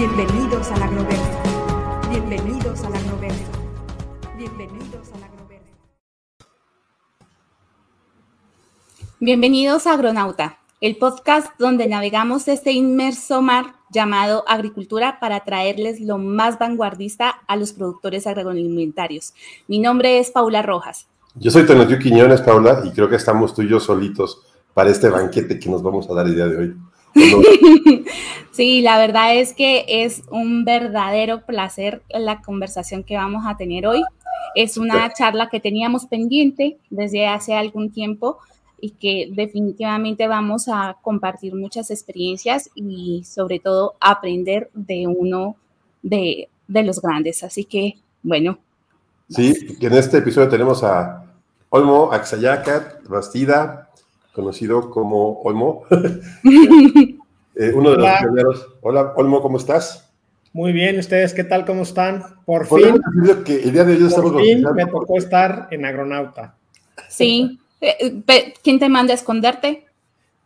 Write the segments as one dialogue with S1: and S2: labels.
S1: Bienvenidos al agroverso. Bienvenidos al agroverso. Bienvenidos al agroverso.
S2: Bienvenidos a Agronauta, el podcast donde navegamos este inmerso mar llamado agricultura para traerles lo más vanguardista a los productores agroalimentarios. Mi nombre es Paula Rojas.
S3: Yo soy Tonatiu Quiñones, Paula, y creo que estamos tú y yo solitos para este banquete que nos vamos a dar el día de hoy.
S2: Sí, la verdad es que es un verdadero placer la conversación que vamos a tener hoy. Es una charla que teníamos pendiente desde hace algún tiempo y que definitivamente vamos a compartir muchas experiencias y sobre todo aprender de uno de, los grandes. Así que, bueno.
S3: Sí, en este episodio tenemos a Olmo Axayacat Bastida, conocido como Olmo. Eh, uno de los primeros. Hola, Olmo, ¿cómo estás?
S4: Muy bien, ¿ustedes qué tal? ¿Cómo están? Por fin.
S3: Que el día de hoy
S4: por fin me tocó estar en Agronauta.
S2: Sí, eh, ¿Quién te manda a esconderte?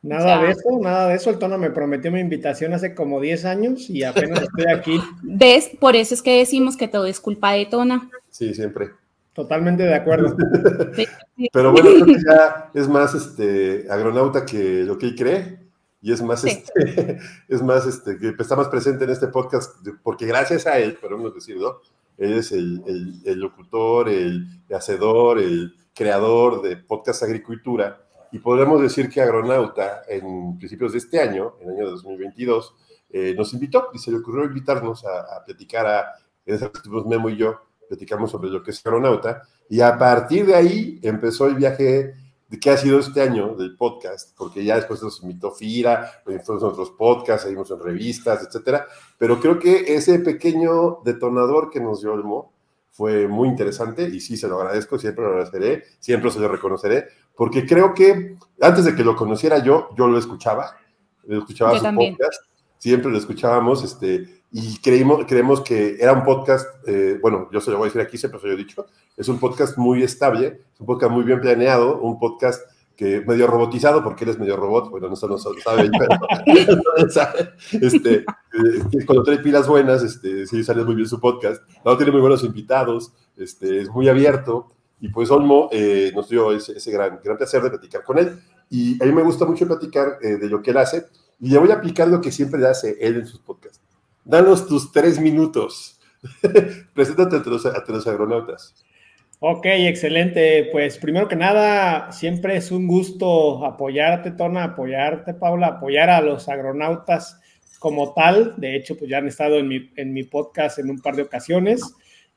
S4: Nada de eso, nada de eso. El tono me prometió mi invitación hace como 10 años y apenas estoy aquí.
S2: ¿Ves? Por eso es que decimos que todo es culpa de Tona.
S3: Sí, siempre.
S4: Totalmente de acuerdo.
S3: Pero bueno, creo que ya es más este agronauta que lo que él cree y es más este, es más este que está más presente en este podcast porque gracias a él, podemos decirlo, él es el, el locutor, el hacedor, el creador de Podcast Agricultura, y podemos decir que Agronauta, en principios de este año, en el año 2022, eh, nos invitó y se le ocurrió invitarnos a, a platicar a, en ese Memo y yo, platicamos sobre lo que es Agronauta, y a partir de ahí empezó el viaje qué ha sido este año del podcast, porque ya después nos invitó Fira, nos a otros podcasts, seguimos en revistas, etcétera, pero creo que ese pequeño detonador que nos dio el Mo fue muy interesante y sí, se lo agradezco, siempre lo agradeceré, siempre se lo reconoceré, porque creo que antes de que lo conociera yo, yo lo escuchaba, lo escuchaba su podcast, siempre lo escuchábamos, este, y creímos, creemos que era un podcast, eh, bueno, yo se lo voy a decir aquí, siempre se lo he dicho, es un podcast muy estable, es un podcast muy bien planeado, un podcast que medio robotizado, porque él es medio robot, bueno, no, no sabe, pero este, eh, cuando trae pilas buenas, este, sí sale muy bien su podcast, no, tiene muy buenos invitados, este, es muy abierto, y pues Olmo eh, nos dio ese, gran, gran placer de platicar con él, y a mí me gusta mucho platicar de lo que él hace, y le voy a aplicar lo que siempre hace él en sus podcasts. Danos tus tres minutos. Preséntate a los, a los agronautas.
S4: Ok, excelente. Pues primero que nada, siempre es un gusto apoyarte, Tona, apoyarte, Paula, apoyar a los agronautas como tal. De hecho, pues ya han estado en mi, en mi podcast en un par de ocasiones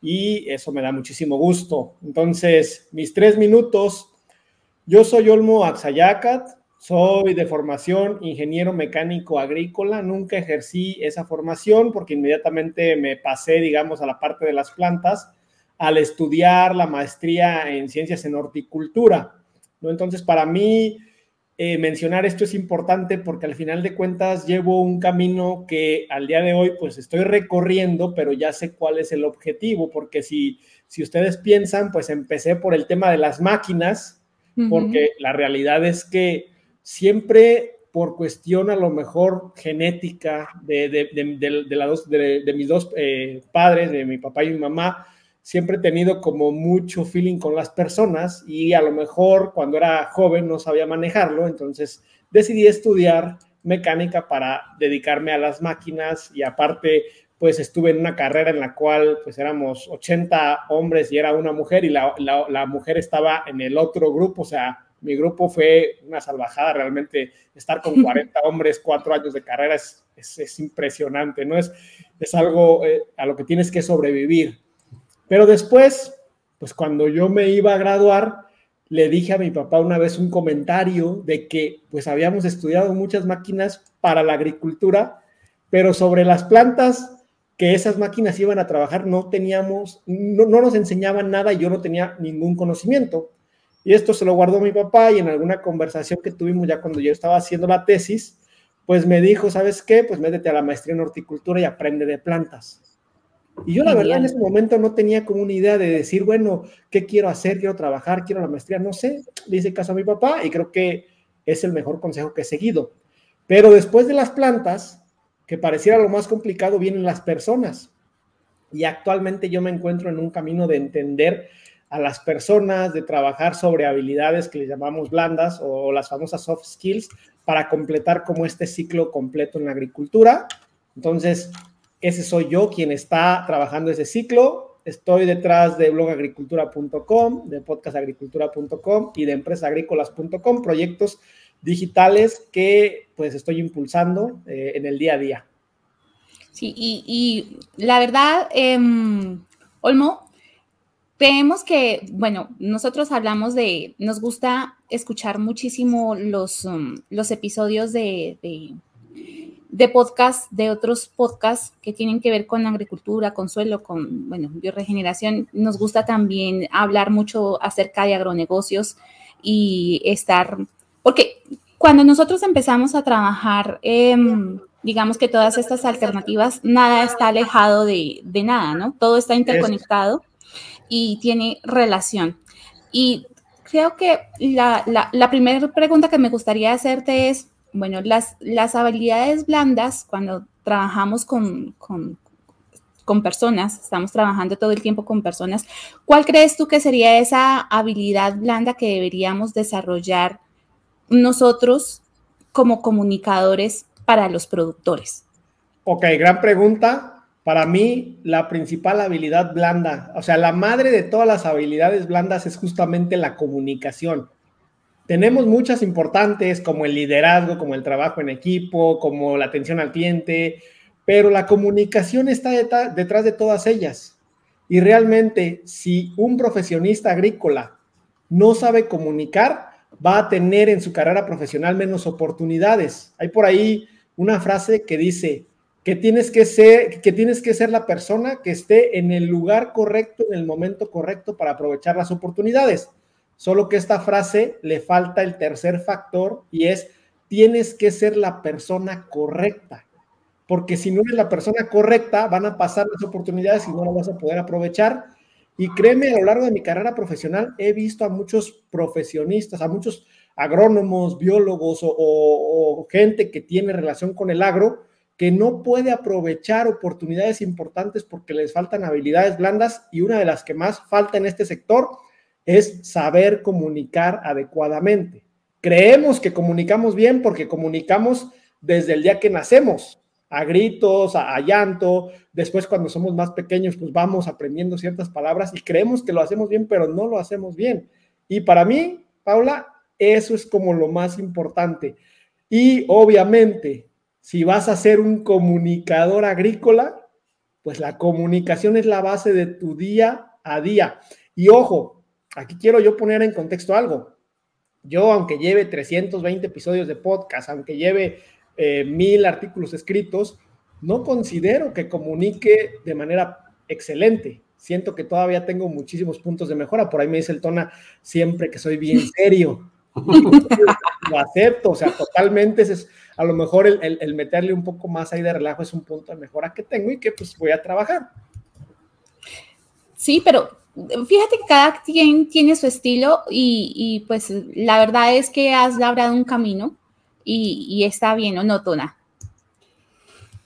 S4: y eso me da muchísimo gusto. Entonces, mis tres minutos. Yo soy Olmo Axayacat, soy de formación ingeniero mecánico agrícola. Nunca ejercí esa formación porque inmediatamente me pasé, digamos, a la parte de las plantas al estudiar la maestría en ciencias en horticultura. ¿no? Entonces, para mí, eh, mencionar esto es importante porque al final de cuentas llevo un camino que al día de hoy pues estoy recorriendo, pero ya sé cuál es el objetivo, porque si, si ustedes piensan, pues empecé por el tema de las máquinas, porque la realidad es que siempre por cuestión a lo mejor genética de, de, de, de mis dos eh, padres, de mi papá y mi mamá, siempre he tenido como mucho feeling con las personas y a lo mejor cuando era joven no sabía manejarlo, entonces decidí estudiar mecánica para dedicarme a las máquinas y aparte pues estuve en una carrera en la cual pues éramos 80 hombres y era una mujer y la, la, mujer estaba en el otro grupo, o sea, mi grupo fue una salvajada, realmente estar con 40 hombres, cuatro años de carrera es, es, impresionante, ¿no? Es, es algo eh, a lo que tienes que sobrevivir. Pero después, pues cuando yo me iba a graduar, le dije a mi papá una vez un comentario de que pues habíamos estudiado muchas máquinas para la agricultura, pero sobre las plantas que esas máquinas iban a trabajar, no teníamos, no, no nos enseñaban nada y yo no tenía ningún conocimiento. Y esto se lo guardó mi papá y en alguna conversación que tuvimos ya cuando yo estaba haciendo la tesis, pues me dijo, ¿sabes qué? Pues métete a la maestría en horticultura y aprende de plantas. Y yo la verdad en ese momento no tenía como una idea de decir, bueno, ¿qué quiero hacer? Quiero trabajar, quiero la maestría, no sé. Le hice caso a mi papá y creo que es el mejor consejo que he seguido. Pero después de las plantas, que pareciera lo más complicado, vienen las personas. Y actualmente yo me encuentro en un camino de entender a las personas, de trabajar sobre habilidades que le llamamos blandas o las famosas soft skills para completar como este ciclo completo en la agricultura. Entonces, ese soy yo quien está trabajando ese ciclo. Estoy detrás de blogagricultura.com, de podcastagricultura.com y de empresagrícolas.com, proyectos digitales que pues estoy impulsando eh, en el día a día.
S2: Sí, y, la verdad, em, Olmo, creemos que, bueno, nosotros hablamos de, nos gusta escuchar muchísimo los, um, los episodios de, de, podcast, de otros podcasts que tienen que ver con agricultura, con suelo, con, bueno, bioregeneración. Nos gusta también hablar mucho acerca de agronegocios y estar, porque cuando nosotros empezamos a trabajar, digamos que todas estas alternativas, nada está alejado de, de nada, ¿no? Todo está interconectado y tiene relación. Y creo que la, la, primera pregunta que me gustaría hacerte es, bueno, las, las habilidades blandas, cuando trabajamos con, con, con, personas, estamos trabajando todo el tiempo con personas, ¿cuál crees tú que sería esa habilidad blanda que deberíamos desarrollar nosotros como comunicadores para los productores?
S4: Ok, gran pregunta. Para mí, la principal habilidad blanda, o sea, la madre de todas las habilidades blandas es justamente la comunicación. Tenemos muchas importantes como el liderazgo, como el trabajo en equipo, como la atención al cliente, pero la comunicación está detrás de todas ellas. Y realmente, si un profesionista agrícola no sabe comunicar, va a tener en su carrera profesional menos oportunidades. Hay por ahí una frase que dice, que tienes que ser, que tienes que ser la persona que esté en el lugar correcto, en el momento correcto para aprovechar las oportunidades. Solo que esta frase le falta el tercer factor y es tienes que ser la persona correcta. Porque si no eres la persona correcta, van a pasar las oportunidades y no las vas a poder aprovechar. Y créeme, a lo largo de mi carrera profesional he visto a muchos profesionistas, a muchos agrónomos, biólogos o, o gente que tiene relación con el agro, que no puede aprovechar oportunidades importantes porque les faltan habilidades blandas y una de las que más falta en este sector es saber comunicar adecuadamente. Creemos que comunicamos bien porque comunicamos desde el día que nacemos, a gritos, a, llanto, después cuando somos más pequeños pues vamos aprendiendo ciertas palabras y creemos que lo hacemos bien, pero no lo hacemos bien. Y para mí, Paula, eso es como lo más importante. Y obviamente si vas a ser un comunicador agrícola, pues la comunicación es la base de tu día a día. Y ojo, aquí quiero yo poner en contexto algo. Yo, aunque lleve 320 episodios de podcast, aunque lleve eh, mil artículos escritos, no considero que comunique de manera excelente. Siento que todavía tengo muchísimos puntos de mejora. Por ahí me dice el Tona siempre que soy bien serio. Lo acepto, o sea, totalmente es a lo mejor el, meterle un poco más ahí de relajo es un punto de mejora que tengo y que pues voy a trabajar.
S2: Sí, pero fíjate que cada quien tiene su estilo y, pues la verdad es que has labrado un camino y, está bien, ¿o no, Tona?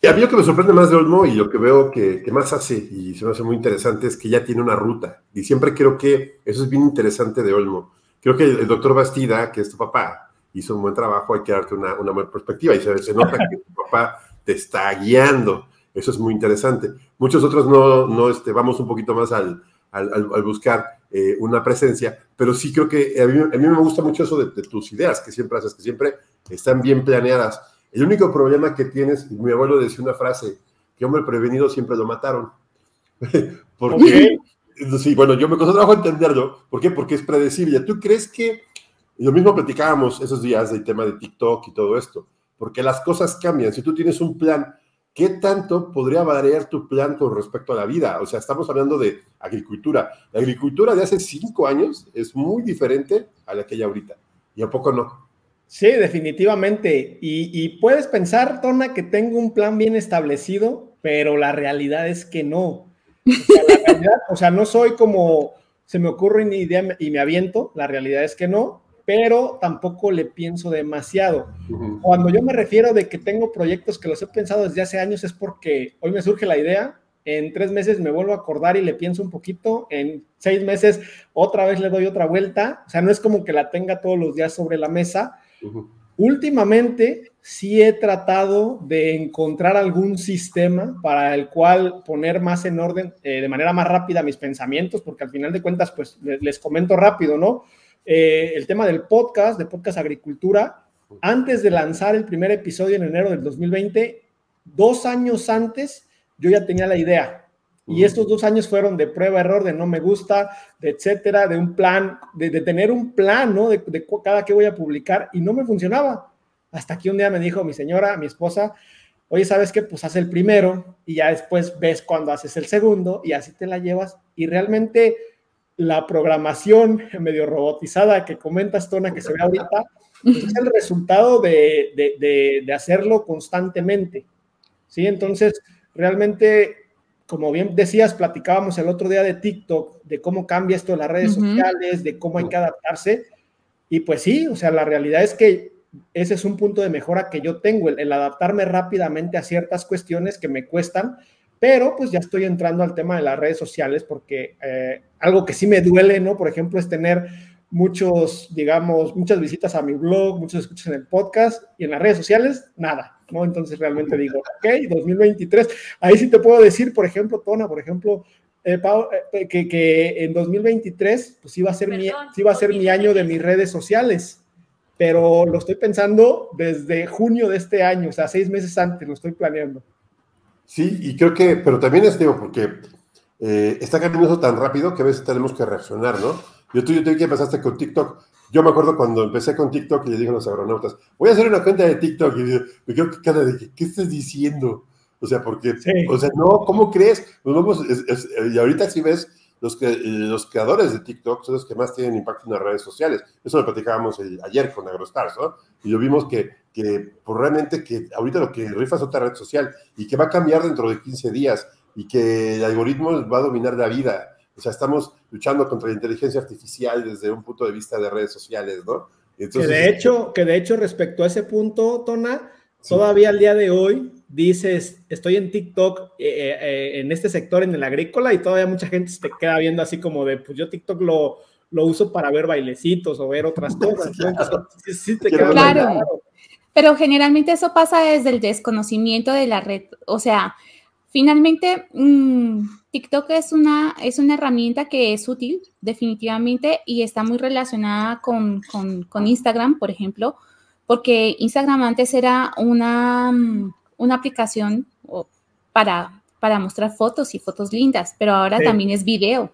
S3: Y a mí lo que me sorprende más de Olmo y lo que veo que, que, más hace y se me hace muy interesante es que ya tiene una ruta. Y siempre creo que eso es bien interesante de Olmo creo que el doctor Bastida, que es tu papá, hizo un buen trabajo, hay que darte una, una buena perspectiva y se, nota que tu papá te está guiando. Eso es muy interesante. Muchos otros no, no este, vamos un poquito más al, al, al buscar eh, una presencia, pero sí creo que a mí, a mí me gusta mucho eso de, tus ideas que siempre haces, que siempre están bien planeadas. El único problema que tienes, mi abuelo decía una frase, que hombre prevenido siempre lo mataron. Porque Sí, bueno, yo me costó trabajo entenderlo. ¿Por qué? Porque es predecible. ¿Tú crees que lo mismo platicábamos esos días del tema de TikTok y todo esto? Porque las cosas cambian. Si tú tienes un plan ¿qué tanto podría variar tu plan con respecto a la vida? O sea, estamos hablando de agricultura. La agricultura de hace cinco años es muy diferente a la que hay ahorita. ¿Y a poco no?
S4: Sí, definitivamente. Y, puedes pensar, Tona, que tengo un plan bien establecido, pero la realidad es que no. O sea, no soy como se me ocurre una idea y me aviento, la realidad es que no, pero tampoco le pienso demasiado. Cuando yo me refiero de que tengo proyectos que los he pensado desde hace años es porque hoy me surge la idea, en tres meses me vuelvo a acordar y le pienso un poquito, en seis meses otra vez le doy otra vuelta, o sea, no es como que la tenga todos los días sobre la mesa, Últimamente sí he tratado de encontrar algún sistema para el cual poner más en orden eh, de manera más rápida mis pensamientos, porque al final de cuentas, pues les, comento rápido, ¿no? Eh, el tema del podcast, de Podcast Agricultura, antes de lanzar el primer episodio en enero del 2020, dos años antes, yo ya tenía la idea. Y estos dos años fueron de prueba, error, de no me gusta, de etcétera, de un plan, de, tener un plan, ¿no? De, cada que voy a publicar y no me funcionaba. Hasta que un día me dijo mi señora, mi esposa, oye, ¿sabes qué? Pues haz el primero y ya después ves cuando haces el segundo y así te la llevas. Y realmente la programación medio robotizada que comentas, Tona, que se ve ahorita, pues es el resultado de, de, de hacerlo constantemente. ¿Sí? Entonces, realmente como bien decías, platicábamos el otro día de TikTok, de cómo cambia esto de las redes sociales, de cómo hay que adaptarse. Y pues sí, o sea, la realidad es que ese es un punto de mejora que yo tengo, el, adaptarme rápidamente a ciertas cuestiones que me cuestan, pero pues ya estoy entrando al tema de las redes sociales porque eh, algo que sí me duele, ¿no? Por ejemplo, es tener muchos, digamos, muchas visitas a mi blog, muchos escuchas en el podcast y en las redes sociales, nada. ¿no? Entonces realmente digo, ok, 2023, ahí sí te puedo decir, por ejemplo, Tona, por ejemplo, eh, eh, que, que, en 2023, pues iba a ser, mi, iba a ser mi año de mis redes sociales, pero lo estoy pensando desde junio de este año, o sea, seis meses antes lo estoy planeando.
S3: Sí, y creo que, pero también es, digo, porque eh, está cambiando tan rápido que a veces tenemos que reaccionar, ¿no? Yo tú, yo que empezaste con TikTok, yo me acuerdo cuando empecé con TikTok y le dije a los agronautas, voy a hacer una cuenta de TikTok. Y me quedo que de ¿qué estás diciendo? O sea, porque, o sea, no, ¿cómo crees? Nos vamos, y ahorita si ves, los, que, los creadores de TikTok son los que más tienen impacto en las redes sociales. Eso lo platicábamos ayer con AgroStars, ¿no? Y lo vimos que, que pues realmente que ahorita lo que rifa es otra red social y que va a cambiar dentro de 15 días y que el algoritmo va a dominar la vida o sea, estamos luchando contra la inteligencia artificial desde un punto de vista de redes sociales, ¿no?
S4: Entonces, que, de hecho, que de hecho, respecto a ese punto, Tona, todavía al día de hoy dices, estoy en TikTok eh, eh, eh, en este sector, en el agrícola, y todavía mucha gente se te queda viendo así como de, pues yo TikTok lo, lo uso para ver bailecitos o ver otras cosas.
S2: sí, te queda claro. Pero generalmente eso pasa desde el desconocimiento de la red. O sea, finalmente, mmm, TikTok es una, es una herramienta que es útil, definitivamente, y está muy relacionada con, Instagram, por ejemplo, porque Instagram antes era una, una aplicación para, para mostrar fotos y fotos lindas, pero ahora también es video.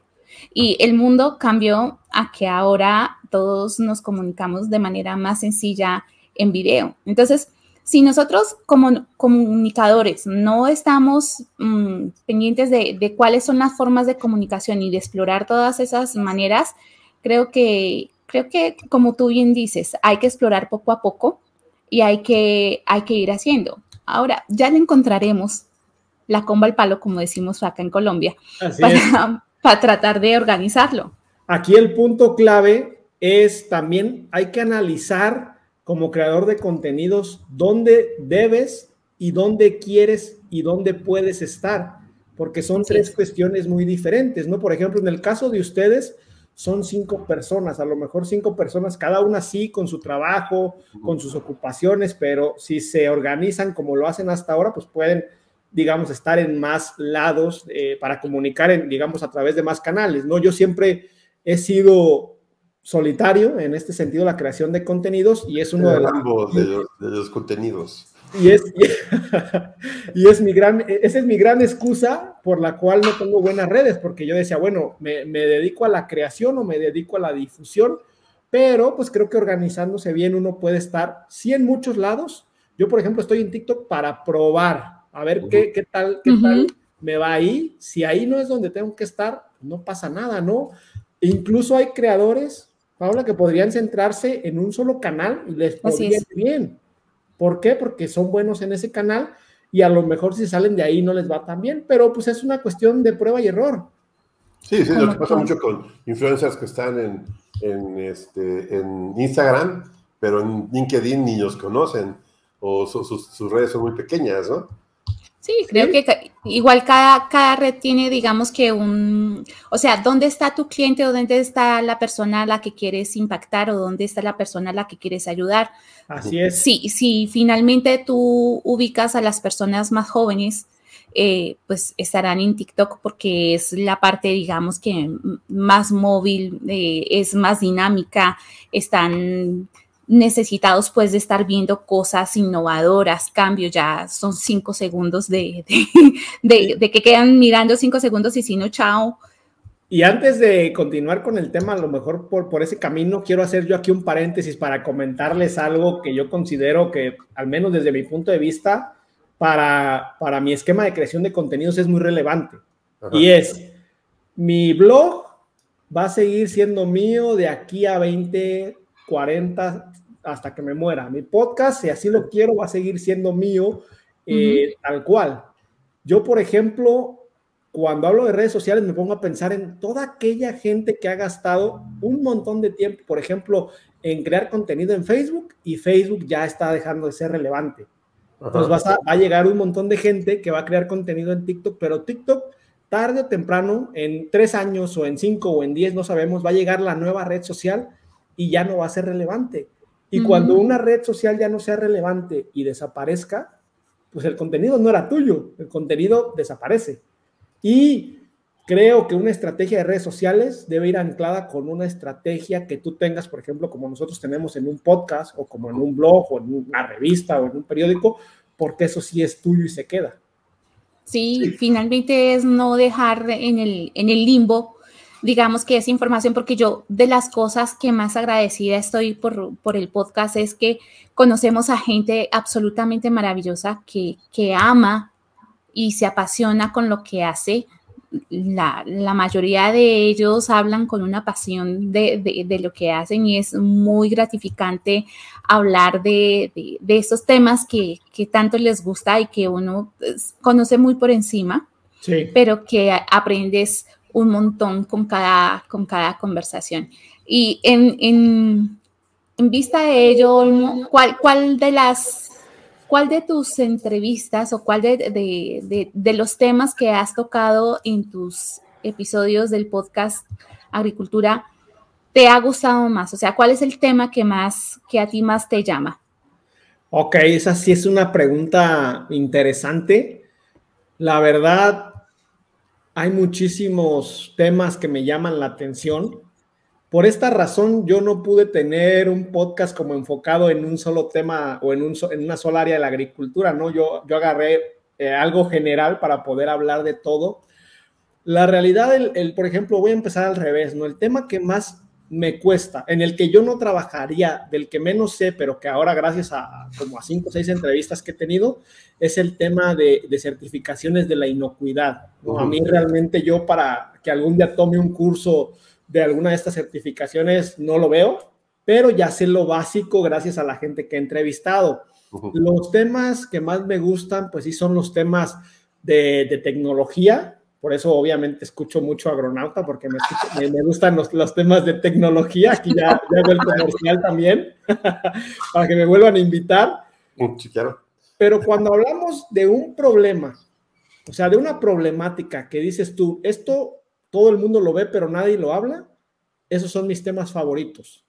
S2: Y el mundo cambió a que ahora todos nos comunicamos de manera más sencilla en video. Entonces, si nosotros como comunicadores no estamos mm, pendientes de, cuáles son las formas de comunicación y de explorar todas esas maneras, creo que, creo que como tú bien dices, hay que explorar poco a poco y hay que, hay que ir haciendo. Ahora, ya le encontraremos la comba al palo, como decimos acá en Colombia, para, para tratar de organizarlo.
S4: Aquí el punto clave es también hay que analizar como creador de contenidos dónde debes y dónde quieres y dónde puedes estar, porque son tres cuestiones muy diferentes, ¿no? Por ejemplo, en el caso de ustedes, son cinco personas, a lo mejor cinco personas, cada una sí con su trabajo, con sus ocupaciones, pero si se organizan como lo hacen hasta ahora, pues pueden, digamos, estar en más lados eh, para comunicar, en, digamos, a través de más canales, ¿no? Yo siempre he sido solitario en este sentido la creación de contenidos y es uno de,
S3: los, de, los, contenidos.
S4: Y es, y, es mi gran, esa es mi gran excusa por la cual no tengo buenas redes, porque yo decía, bueno, me, me dedico a la creación o me dedico a la difusión, pero pues creo que organizándose bien uno puede estar, sí en muchos lados. Yo, por ejemplo, estoy en TikTok para probar, a ver qué, qué tal, qué tal me va ahí. Si ahí no es donde tengo que estar, no pasa nada, ¿no? Incluso hay creadores, Paula, que podrían centrarse en un solo canal y les podría ir bien. ¿Por qué? Porque son buenos en ese canal y a lo mejor si salen de ahí no les va tan bien, pero pues es una cuestión de prueba y error.
S3: Sí, sí, lo que pasa mucho con influencers que están en, en, este, en Instagram, pero en LinkedIn ni los conocen o sus redes son muy pequeñas, ¿no?
S2: Sí, creo que igual cada, cada red tiene, digamos que un, o sea, ¿dónde está tu cliente o dónde está la persona a la que quieres impactar o dónde está la persona a la que quieres ayudar?
S4: Así es.
S2: Sí, si finalmente tú ubicas a las personas más jóvenes, eh, pues estarán en TikTok porque es la parte, digamos que más móvil, eh, es más dinámica, están necesitados pues de estar viendo cosas innovadoras, cambios, ya son cinco segundos de, de, que quedan mirando cinco segundos y si no, chao.
S4: Y antes de continuar con el tema, a lo mejor por, por ese camino, quiero hacer yo aquí un paréntesis para comentarles algo que yo considero que, al menos desde mi punto de vista, para, para mi esquema de creación de contenidos es muy relevante. Y es, mi blog va a seguir siendo mío de aquí a 20, 40, hasta que me muera. Mi podcast, si así lo quiero, va a seguir siendo mío eh, tal cual. Yo, por ejemplo, cuando hablo de redes sociales, me pongo a pensar en toda aquella gente que ha gastado un montón de tiempo, por ejemplo, en crear contenido en Facebook y Facebook ya está dejando de ser relevante. Entonces vas a, va a llegar un montón de gente que va a crear contenido en TikTok, pero TikTok tarde o temprano, en tres años o en cinco o en diez, no sabemos, va a llegar la nueva red social y ya no va a ser relevante. Y cuando una red social ya no sea relevante y desaparezca, pues el contenido no era tuyo, el contenido desaparece. Y creo que una estrategia de redes sociales debe ir anclada con una estrategia que tú tengas, por ejemplo, como nosotros tenemos en un podcast o como en un blog o en una revista o en un periódico, porque eso sí es tuyo y se queda.
S2: Sí, finalmente es no dejar en el, en el limbo digamos que esa información, porque yo de las cosas que más agradecida estoy por, por el podcast es que conocemos a gente absolutamente maravillosa que, que ama y se apasiona con lo que hace. La, la mayoría de ellos hablan con una pasión de, de, de, lo que hacen y es muy gratificante hablar de, de estos temas que, que, tanto les gusta y que uno pues, conoce muy por encima, sí. pero que aprendes un montón con cada, con cada conversación. Y en, en, en vista de ello, ¿cuál, ¿cuál, de las, cuál de tus entrevistas o cuál de, de, de, los temas que has tocado en tus episodios del podcast Agricultura te ha gustado más? O sea, ¿cuál es el tema que más, que a ti más te llama?
S4: Ok, esa sí es una pregunta interesante. La verdad, hay muchísimos temas que me llaman la atención. Por esta razón, yo no pude tener un podcast como enfocado en un solo tema o en, un, en una sola área de la agricultura, ¿no? Yo, yo agarré eh, algo general para poder hablar de todo. La realidad, el, el, por ejemplo, voy a empezar al revés, ¿no? El tema que más me cuesta, en el que yo no trabajaría, del que menos sé, pero que ahora gracias a como a cinco o seis entrevistas que he tenido, es el tema de, de certificaciones de la inocuidad. ¿no? A mí realmente yo para que algún día tome un curso de alguna de estas certificaciones no lo veo, pero ya sé lo básico gracias a la gente que he entrevistado. Uh -huh. Los temas que más me gustan, pues sí, son los temas de, de tecnología, por eso obviamente escucho mucho agronauta, porque me, escucho, me, me gustan los, los, temas de tecnología. Aquí ya, ya hago el comercial también, para que me vuelvan a invitar.
S3: Sí, claro.
S4: Pero cuando hablamos de un problema, o sea, de una problemática que dices tú, esto todo el mundo lo ve, pero nadie lo habla, esos son mis temas favoritos.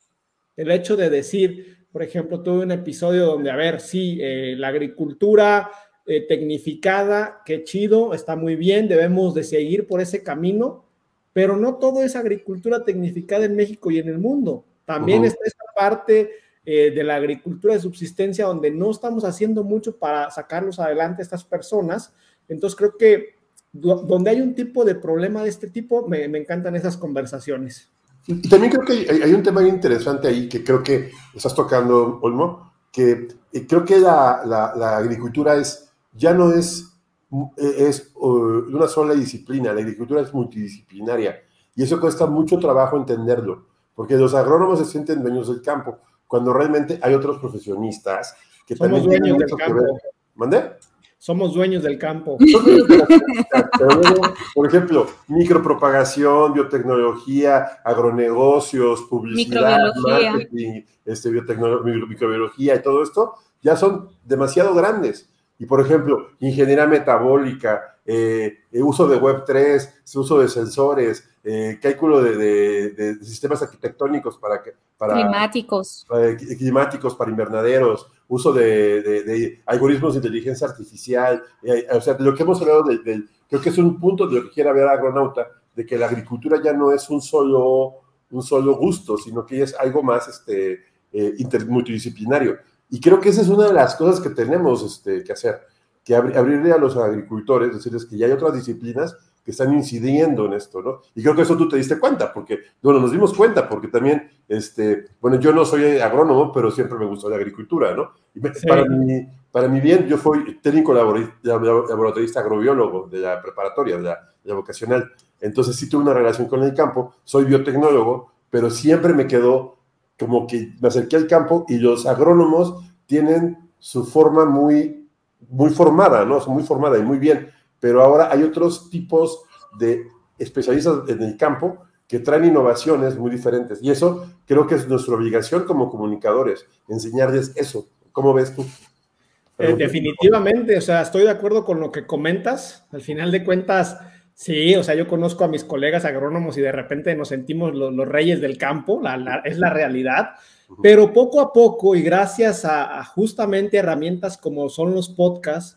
S4: El hecho de decir, por ejemplo, tuve un episodio donde, a ver, sí, eh, la agricultura eh, tecnificada, qué chido, está muy bien, debemos de seguir por ese camino, pero no todo es agricultura tecnificada en México y en el mundo. También uh -huh. está esa parte eh, de la agricultura de subsistencia donde no estamos haciendo mucho para sacarlos adelante a estas personas. Entonces creo que donde hay un tipo de problema de este tipo, me, me encantan esas conversaciones.
S3: Y también creo que hay, hay, un tema interesante ahí que creo que estás tocando, Olmo, que creo que la, la, la agricultura es ya no es es una sola disciplina, la agricultura es multidisciplinaria y eso cuesta mucho trabajo entenderlo, porque los agrónomos se sienten dueños del campo, cuando realmente hay otros profesionistas que
S4: Somos
S3: también
S4: dueños del campo.
S3: ¿Mande?
S4: Somos dueños del campo.
S3: por ejemplo, micropropagación, biotecnología, agronegocios, publicidad, marketing, este, microbiología y todo esto, ya son demasiado grandes. Y por ejemplo, ingeniería metabólica, eh, uso de Web3, uso de sensores, eh, cálculo de, sistemas arquitectónicos para que... Para,
S2: climáticos.
S3: climáticos para invernaderos, uso de, algoritmos de inteligencia artificial. Eh, o sea, lo que hemos hablado del... Creo que es un punto de lo que quiere ver Agronauta, de que la agricultura ya no es un solo, un solo gusto, sino que es algo más este, multidisciplinario. Y creo que esa es una de las cosas que tenemos este, que hacer, que abrirle a los agricultores, decirles que ya hay otras disciplinas que están incidiendo en esto, ¿no? Y creo que eso tú te diste cuenta, porque, bueno, nos dimos cuenta, porque también, este, bueno, yo no soy agrónomo, pero siempre me gustó la agricultura, ¿no? Y para, mi, para mi bien, yo fui técnico laboratorista agrobiólogo de la preparatoria, de la, de la vocacional. Entonces sí tuve una relación con el campo, soy biotecnólogo, pero siempre me quedó como que me acerqué al campo y los agrónomos tienen su forma muy, muy formada, ¿no? Muy formada y muy bien, pero ahora hay otros tipos de especialistas en el campo que traen innovaciones muy diferentes. Y eso creo que es nuestra obligación como comunicadores, enseñarles eso. ¿Cómo ves tú?
S4: Eh, definitivamente, o sea, estoy de acuerdo con lo que comentas. Al final de cuentas, Sí, o sea, yo conozco a mis colegas agrónomos y de repente nos sentimos los, reyes del campo, es la realidad, pero poco a poco y gracias a, justamente herramientas como son los podcasts,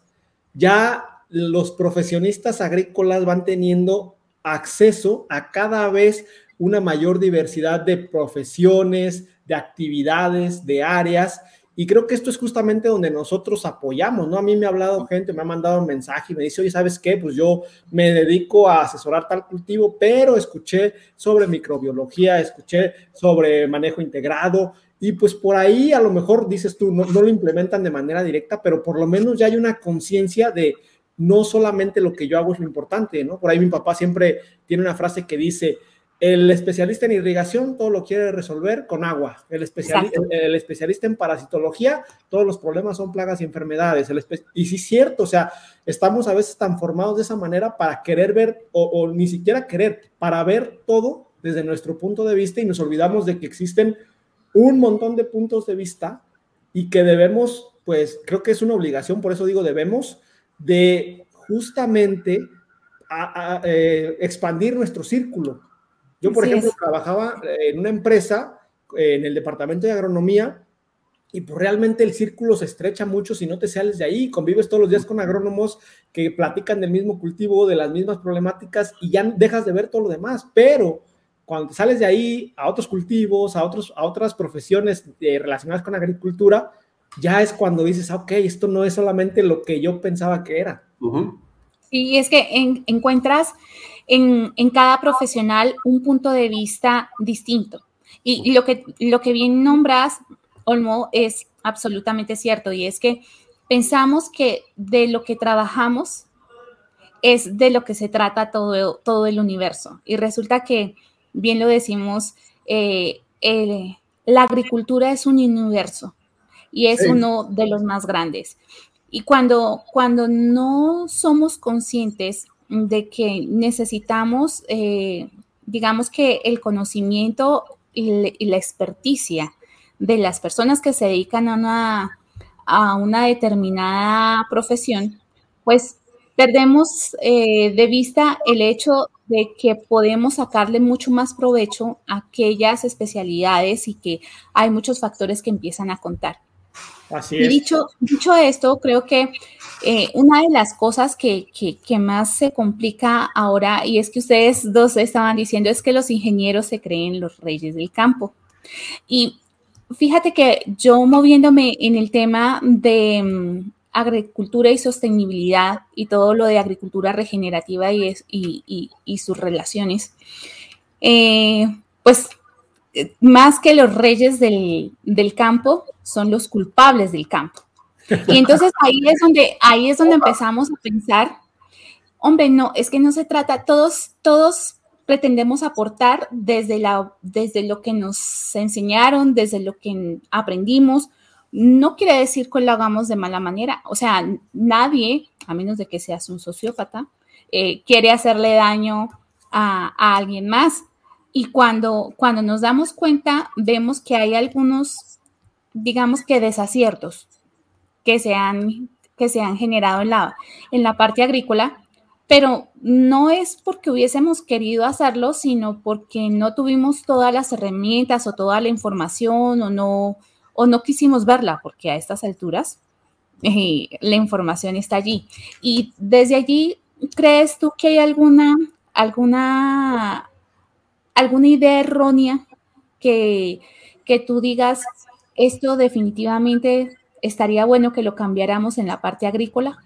S4: ya los profesionistas agrícolas van teniendo acceso a cada vez una mayor diversidad de profesiones, de actividades, de áreas y creo que esto es justamente donde nosotros apoyamos, ¿no? A mí me ha hablado gente, me ha mandado un mensaje y me dice, oye, ¿sabes qué? Pues yo me dedico a asesorar tal cultivo, pero escuché sobre microbiología, escuché sobre manejo integrado y pues por ahí a lo mejor dices tú, no, no lo implementan de manera directa, pero por lo menos ya hay una conciencia de no solamente lo que yo hago es lo importante, ¿no? Por ahí mi papá siempre tiene una frase que dice, el especialista en irrigación todo lo quiere resolver con agua. El, especialista, el especialista en parasitología, todos los problemas son plagas y enfermedades. y sí es cierto, o sea, estamos a veces tan formados de esa manera para querer ver, o, ni siquiera querer, para ver todo desde nuestro punto de vista y nos olvidamos de que existen un montón de puntos de vista y que debemos, pues creo que es una obligación, por eso digo debemos, de justamente eh, expandir nuestro círculo yo, por ejemplo, trabajaba en una empresa en el departamento de agronomía y pues realmente el círculo se estrecha mucho si no te sales de ahí, convives todos los días con agrónomos que platican del mismo cultivo, de las mismas problemáticas y ya dejas de ver todo lo demás, pero cuando te sales de ahí a otros cultivos, a, otros, a otras profesiones eh, relacionadas con agricultura, ya es cuando dices, ah, ok, esto no es solamente lo que yo pensaba que era.
S2: Y es que encuentras en, cada profesional un punto de vista distinto. Y, lo, que, lo que bien nombras, Olmo, es absolutamente cierto. Y es que pensamos que de lo que trabajamos es de lo que se trata todo, todo el universo. Y resulta que, bien lo decimos, eh, la agricultura es un universo y es uno de los más grandes. Y cuando, cuando no somos conscientes de que necesitamos, eh, digamos que el conocimiento y, la experticia de las personas que se dedican a una, a una determinada profesión, pues perdemos eh, de vista el hecho de que podemos sacarle mucho más provecho a aquellas especialidades y que hay muchos factores que empiezan a contar. Así es. Dicho, dicho esto, creo que eh, una de las cosas que, más se complica ahora, y es que ustedes dos estaban diciendo, es que los ingenieros se creen los reyes del campo. Y fíjate que yo moviéndome en el tema de mm, agricultura y sostenibilidad y todo lo de agricultura regenerativa y, y, sus relaciones, eh, pues más que los reyes del, del campo, son los culpables del campo. Y entonces ahí es donde, ahí es donde empezamos a pensar, hombre, no, es que no se trata, todos, todos pretendemos aportar desde, la, desde lo que nos enseñaron, desde lo que aprendimos. No quiere decir que lo hagamos de mala manera. O sea, nadie, a menos de que seas un sociópata, eh, quiere hacerle daño a, a, alguien más. Y cuando, cuando nos damos cuenta, vemos que hay algunos, digamos que desaciertos que se han, que se han generado en la, en la parte agrícola pero no es porque hubiésemos querido hacerlo, sino porque no tuvimos todas las herramientas o toda la información o no, o no quisimos verla, porque a estas alturas eh, la información está allí. Y desde allí, ¿crees tú que hay alguna, alguna, alguna idea errónea que, que tú digas, esto definitivamente estaría bueno que lo cambiáramos en la parte agrícola?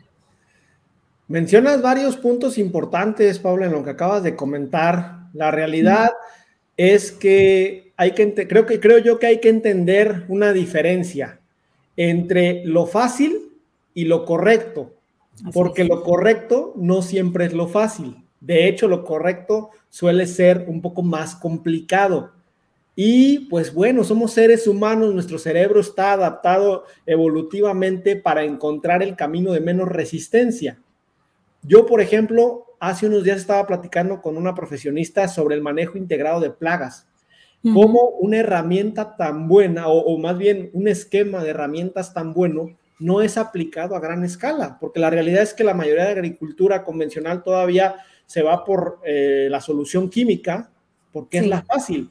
S4: Mencionas varios puntos importantes, Paula, en lo que acabas de comentar. La realidad es que hay que creo que creo yo que hay que entender una diferencia entre lo fácil y lo correcto, porque lo correcto no siempre es lo fácil. De hecho, lo correcto suele ser un poco más complicado. Y pues bueno, somos seres humanos, nuestro cerebro está adaptado evolutivamente para encontrar el camino de menos resistencia. Yo, por ejemplo, hace unos días estaba platicando con una profesionista sobre el manejo integrado de plagas. Cómo una herramienta tan buena, o, más bien un esquema de herramientas tan bueno, no es aplicado a gran escala, porque la realidad es que la mayoría de agricultura convencional todavía se va por eh, la solución química, porque es la fácil.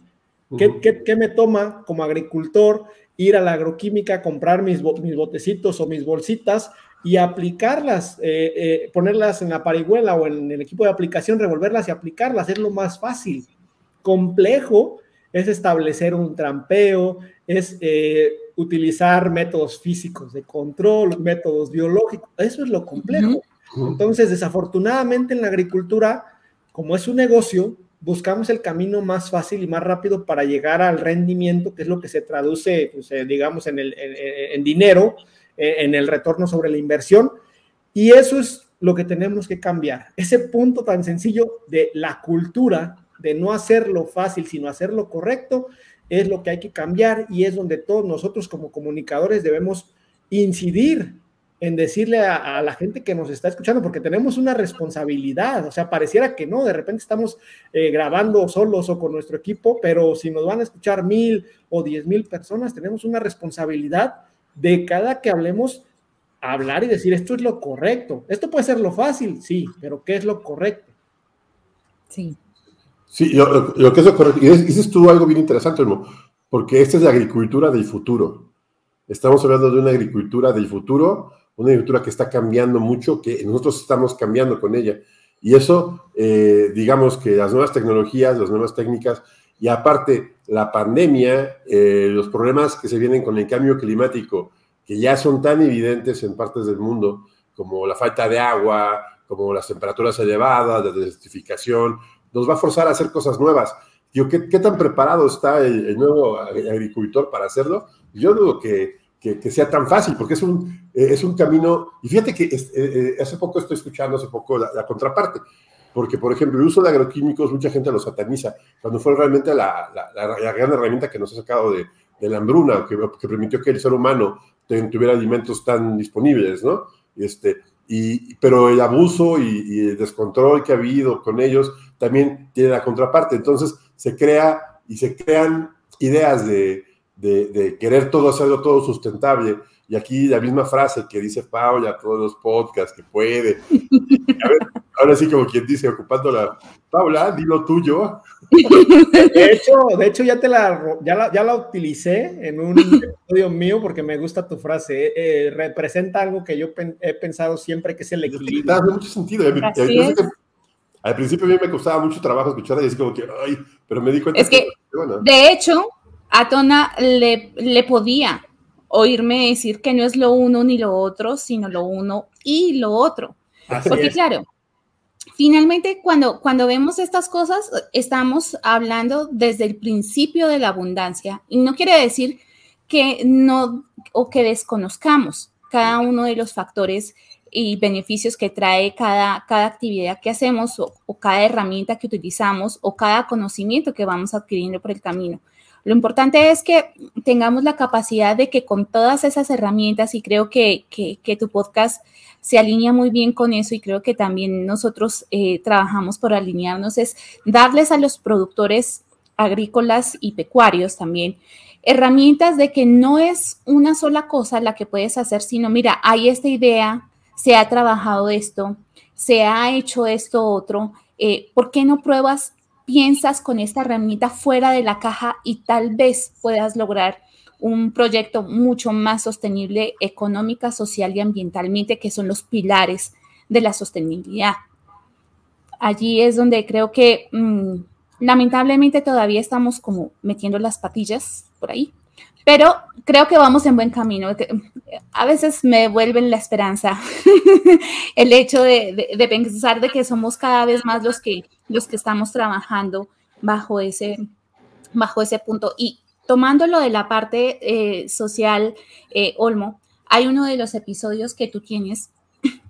S4: ¿Qué, me toma como agricultor ir a la agroquímica, comprar mis, mis botecitos o mis bolsitas y aplicarlas, eh, eh, ponerlas en la parihuela o en el equipo de aplicación, revolverlas y aplicarlas, es lo más fácil. Complejo es establecer un trampeo, es eh, utilizar métodos físicos de control, métodos biológicos, eso es lo complejo. Entonces, desafortunadamente en la agricultura, como es un negocio, buscamos el camino más fácil y más rápido para llegar al rendimiento, que es lo que se traduce, pues, digamos, en, el, en dinero, eh, en el retorno sobre la inversión. Y eso es lo que tenemos que cambiar. Ese punto tan sencillo de la cultura, de no hacerlo fácil, sino hacerlo correcto, es lo que hay que cambiar y es donde todos nosotros como comunicadores debemos incidir en decirle a, la gente que nos está escuchando, porque tenemos una responsabilidad, o sea, pareciera que no, de repente estamos eh, grabando solos o con nuestro equipo, pero si nos van a escuchar mil o diez mil personas, tenemos una responsabilidad de cada que hablemos, hablar y decir esto es lo correcto. Esto puede ser lo fácil, sí, pero ¿qué es lo correcto?
S2: Sí.
S3: Sí, lo, que es lo correcto. Y dices tú algo bien interesante, hermano, porque esta es la agricultura del futuro. Estamos hablando de una agricultura del futuro, una agricultura que está cambiando mucho, que nosotros estamos cambiando con ella. Y eso, eh, digamos que las nuevas tecnologías, las nuevas técnicas, y aparte, la pandemia, eh, los problemas que se vienen con el cambio climático, que ya son tan evidentes en partes del mundo, como la falta de agua, como las temperaturas elevadas, la desertificación, nos va a forzar a hacer cosas nuevas. Yo, ¿qué, ¿qué, tan preparado está el, nuevo agricultor para hacerlo? Yo dudo que, que, sea tan fácil, porque es un, eh, es un camino, y fíjate que eh, hace poco estoy escuchando, hace poco la contraparte, porque, por ejemplo, el uso de agroquímicos, mucha gente lo sataniza, cuando fue realmente la, la, gran herramienta que nos ha sacado de, de la hambruna, que, que, permitió que el ser humano tuviera alimentos tan disponibles, ¿no? Este, y, pero el abuso y, el descontrol que ha habido con ellos también tiene la contraparte. Entonces se crea y se crean ideas de, de, de querer todo hacerlo todo sustentable y aquí la misma frase que dice Paula, todos los podcasts, que puede. ahora sí, como quien dice, ocupando la. Paula, dilo tuyo.
S4: De hecho, de hecho ya, te la, ya, la, ya la utilicé en un episodio mío porque me gusta tu frase. Eh, representa algo que yo he pensado siempre que es el equilibrio.
S3: Da mucho sentido. Eh, al principio a mí me costaba mucho trabajo escuchar y es como que, ay, pero me di cuenta.
S2: Es que, de hecho, a Tona le, le podía oírme decir que no es lo uno ni lo otro, sino lo uno y lo otro. Porque claro, finalmente cuando, cuando vemos estas cosas, estamos hablando desde el principio de la abundancia y no quiere decir que no o que desconozcamos. cada uno de los factores y beneficios que trae cada, cada actividad que hacemos o, o, cada herramienta que utilizamos o cada conocimiento que vamos adquiriendo por el camino. Lo importante es que tengamos la capacidad de que con todas esas herramientas, y creo que, que, tu podcast se alinea muy bien con eso y creo que también nosotros eh, trabajamos por alinearnos, es darles a los productores agrícolas y pecuarios también herramientas de que no es una sola cosa la que puedes hacer, sino mira, hay esta idea, se ha trabajado esto, se ha hecho esto otro, eh, ¿por qué no pruebas, piensas con esta herramienta fuera de la caja y tal vez puedas lograr un proyecto mucho más sostenible económica, social y ambientalmente, que son los pilares de la sostenibilidad. Allí es donde creo que mmm, lamentablemente todavía estamos como metiendo las patillas por ahí, pero creo que vamos en buen camino. A veces me vuelven la esperanza el hecho de, pensar de que somos cada vez más los que, los que estamos trabajando bajo ese, bajo ese punto. Y tomándolo de la parte eh, social, eh, Olmo, hay uno de los episodios que tú tienes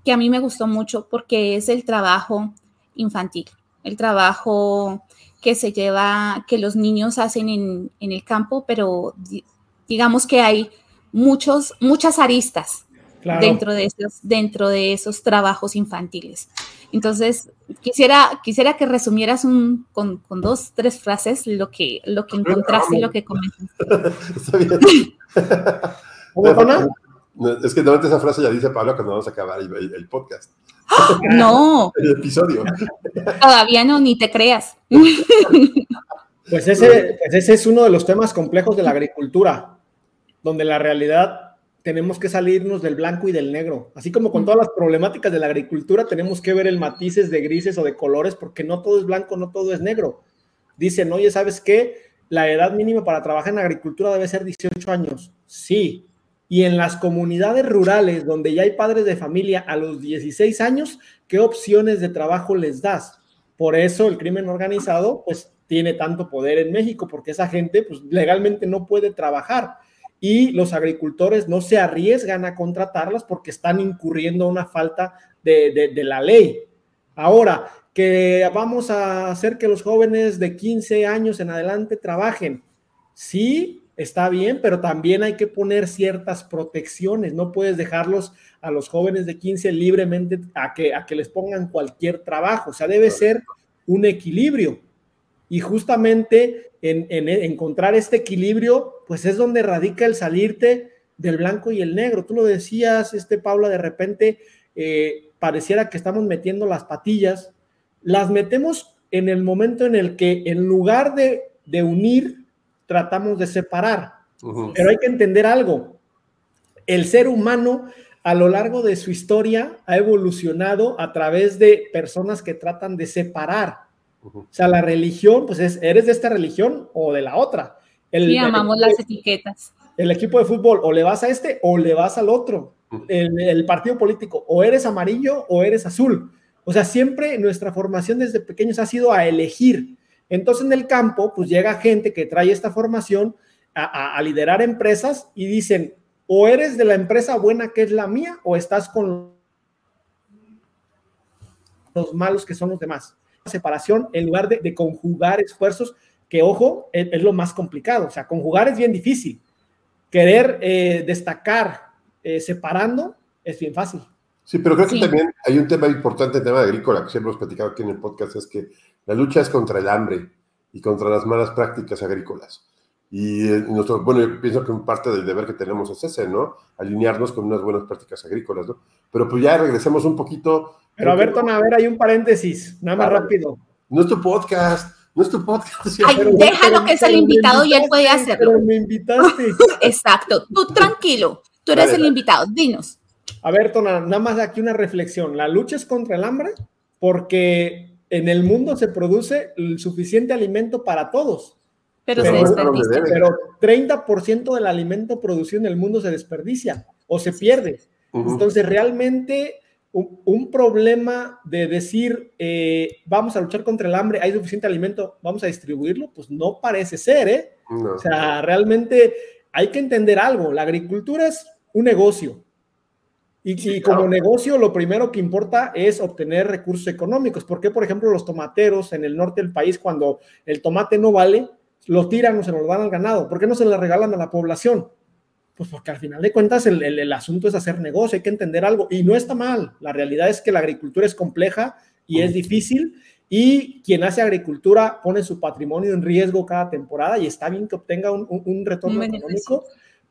S2: que a mí me gustó mucho porque es el trabajo infantil, el trabajo que se lleva, que los niños hacen en, en el campo, pero digamos que hay muchos, muchas aristas claro. dentro, de esos, dentro de esos trabajos infantiles. Entonces, quisiera, quisiera que resumieras un, con, con, dos, tres frases lo que, lo que encontraste y lo que comentaste. Está bien.
S3: es que normalmente esa frase ya dice Pablo cuando vamos a acabar el, el, el podcast.
S2: ¡Oh, no.
S3: el episodio.
S2: Todavía no, ni te creas.
S4: Pues ese, pues ese es uno de los temas complejos de la agricultura, donde la realidad tenemos que salirnos del blanco y del negro. Así como con todas las problemáticas de la agricultura, tenemos que ver el matices de grises o de colores, porque no todo es blanco, no todo es negro. Dicen, oye, ¿sabes qué? La edad mínima para trabajar en agricultura debe ser 18 años. Sí. Y en las comunidades rurales, donde ya hay padres de familia a los 16 años, ¿qué opciones de trabajo les das? Por eso el crimen organizado, pues, tiene tanto poder en México, porque esa gente, pues, legalmente no puede trabajar y los agricultores no se arriesgan a contratarlas porque están incurriendo una falta de, de, de, la ley. Ahora, que vamos a hacer que los jóvenes de 15 años en adelante trabajen. Sí, está bien, pero también hay que poner ciertas protecciones. No puedes dejarlos a los jóvenes de 15 libremente a que, a que les pongan cualquier trabajo. O sea, debe ser un equilibrio. Y justamente en, en, encontrar este equilibrio, pues es donde radica el salirte del blanco y el negro. Tú lo decías, este Paula, de repente eh, pareciera que estamos metiendo las patillas, las metemos en el momento en el que en lugar de, de unir, tratamos de separar. Uh -huh. Pero hay que entender algo. El ser humano a lo largo de su historia ha evolucionado a través de personas que tratan de separar. O sea, la religión, pues es, ¿eres de esta religión o de la otra?
S2: El, sí, amamos el, las etiquetas.
S4: El equipo de fútbol, o le vas a este o le vas al otro. El, el, partido político, o eres amarillo o eres azul. O sea, siempre nuestra formación desde pequeños ha sido a elegir. Entonces en el campo, pues llega gente que trae esta formación a, a, a liderar empresas y dicen, o eres de la empresa buena que es la mía, o estás con los malos que son los demás separación en lugar de, de conjugar esfuerzos, que ojo, es, es, lo más complicado. O sea, conjugar es bien difícil. Querer eh, destacar eh, separando es bien fácil.
S3: Sí, pero creo sí. que también hay un tema importante, el tema agrícola, que siempre hemos platicado aquí en el podcast, es que la lucha es contra el hambre y contra las malas prácticas agrícolas. Y eh, nuestro, bueno, yo pienso que parte del deber que tenemos es ese, ¿no? Alinearnos con unas buenas prácticas agrícolas, ¿no? Pero pues ya regresemos un poquito
S4: pero a ver, Tona, a ver, hay un paréntesis, nada más rápido.
S3: No es tu podcast, no es tu podcast.
S2: Ay, déjalo que es el invitado y él puede hacerlo.
S4: Pero me invitaste.
S2: Exacto, tú tranquilo, tú eres vale, el invitado, dinos.
S4: A ver, Tona, nada más aquí una reflexión. La lucha es contra el hambre porque en el mundo se produce el suficiente alimento para todos.
S2: Pero, pero se desperdicia.
S4: Pero 30% del alimento producido en el mundo se desperdicia o se pierde. Uh -huh. Entonces, realmente un, un problema de decir, eh, vamos a luchar contra el hambre, hay suficiente alimento, vamos a distribuirlo, pues no parece ser, ¿eh? No. O sea, realmente hay que entender algo, la agricultura es un negocio Y, como negocio, lo primero que importa es obtener recursos económicos. ¿Por qué, por ejemplo, los tomateros en el norte del país, cuando el tomate no vale, lo tiran o se lo dan al ganado? ¿Por qué no se le regalan a la población? Pues porque al final de cuentas el, el, asunto es hacer negocio, hay que entender algo. Y no está mal. La realidad es que la agricultura es compleja y es difícil. Y quien hace agricultura pone su patrimonio en riesgo cada temporada y está bien que obtenga un, un, retorno económico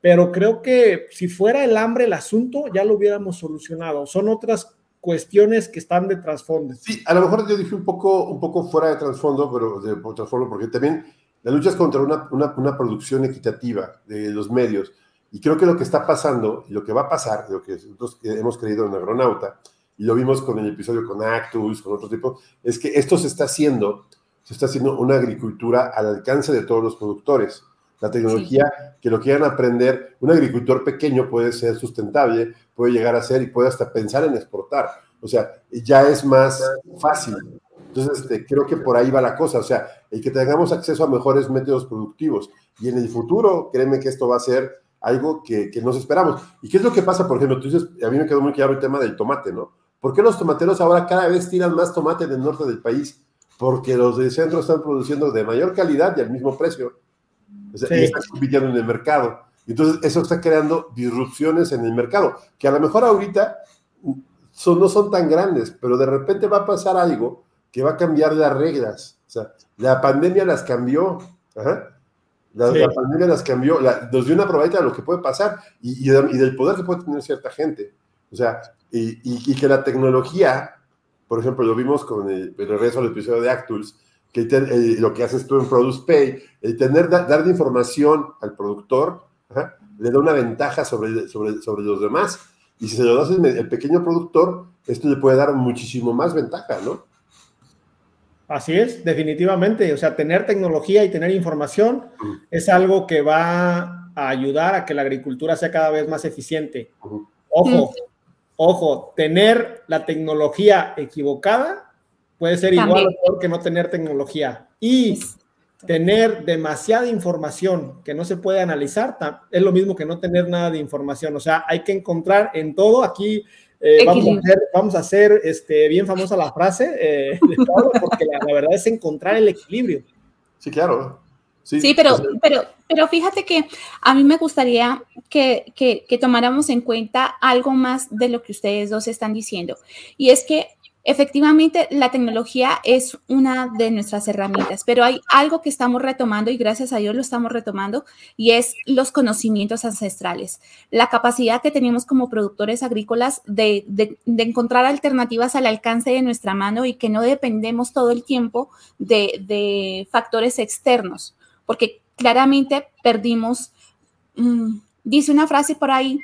S4: pero creo que si fuera el hambre el asunto, ya lo hubiéramos solucionado. Son otras cuestiones que están de trasfondo.
S3: Sí, a lo mejor yo dije un poco, un poco fuera de trasfondo, pero de trasfondo, porque también la lucha es contra una, una, una, producción equitativa de los medios. Y creo que lo que está pasando, y lo que va a pasar, lo que nosotros hemos creído en Agronauta, y lo vimos con el episodio con Actus, con otros tipos, es que esto se está haciendo, se está haciendo una agricultura al alcance de todos los productores la tecnología, que lo quieran aprender, un agricultor pequeño puede ser sustentable, puede llegar a ser y puede hasta pensar en exportar. O sea, ya es más fácil. Entonces, este, creo que por ahí va la cosa. O sea, el que tengamos acceso a mejores métodos productivos. Y en el futuro, créeme que esto va a ser algo que, que nos esperamos. ¿Y qué es lo que pasa? Por ejemplo, tú dices, a mí me quedó muy claro el tema del tomate, ¿no? ¿Por qué los tomateros ahora cada vez tiran más tomate en el norte del país? Porque los del centro están produciendo de mayor calidad y al mismo precio. O sea, y están compitiendo en el mercado. Entonces, eso está creando disrupciones en el mercado, que a lo mejor ahorita son, no son tan grandes, pero de repente va a pasar algo que va a cambiar las reglas. O sea, la pandemia las cambió. La, pandemia las cambió, nos dio una probadita de lo que puede pasar y, y, del poder que puede tener cierta gente. O sea, y, y, que la tecnología, por ejemplo, lo vimos con el, el regreso al episodio de Actuals, que eh, lo que haces tú en Produce Pay, el tener, dar información al productor, le da una ventaja sobre, sobre, sobre los demás. Y si se lo das el pequeño productor, esto le puede dar muchísimo más ventaja, ¿no?
S4: Así es, definitivamente. O sea, tener tecnología y tener información es algo que va a ayudar a que la agricultura sea cada vez más eficiente. Ojo, ojo, tener la tecnología equivocada Puede ser igual o peor que no tener tecnología. Y tener demasiada información que no se puede analizar es lo mismo que no tener nada de información. O sea, hay que encontrar en todo aquí. Eh, vamos, a hacer, este, bien famosa la frase eh, porque la, verdad es encontrar el equilibrio.
S3: Sí, claro.
S2: Sí, pero, pero, pero fíjate que a mí me gustaría que, que, que tomáramos en cuenta algo más de lo que ustedes dos están diciendo. Y es que Efectivamente, la tecnología es una de nuestras herramientas, pero hay algo que estamos retomando y gracias a Dios lo estamos retomando y es los conocimientos ancestrales, la capacidad que tenemos como productores agrícolas de, encontrar alternativas al alcance de nuestra mano y que no dependemos todo el tiempo de, factores externos, porque claramente perdimos, mm, dice una frase por ahí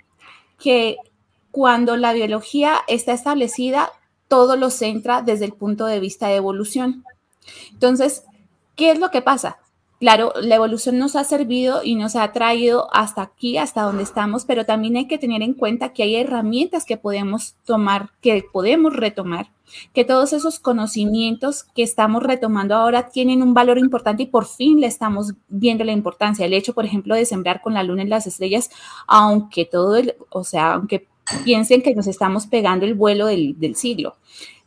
S2: que cuando la biología está establecida, todo lo centra desde el punto de vista de evolución. Entonces, ¿qué es lo que pasa? Claro, la evolución nos ha servido y nos ha traído hasta aquí, hasta donde estamos, pero también hay que tener en cuenta que hay herramientas que podemos tomar, que podemos retomar, que todos esos conocimientos que estamos retomando ahora tienen un valor importante y por fin le estamos viendo la importancia. El hecho, por ejemplo, de sembrar con la luna en las estrellas, aunque todo, el, o sea, aunque piensen que nos estamos pegando el vuelo del, siglo.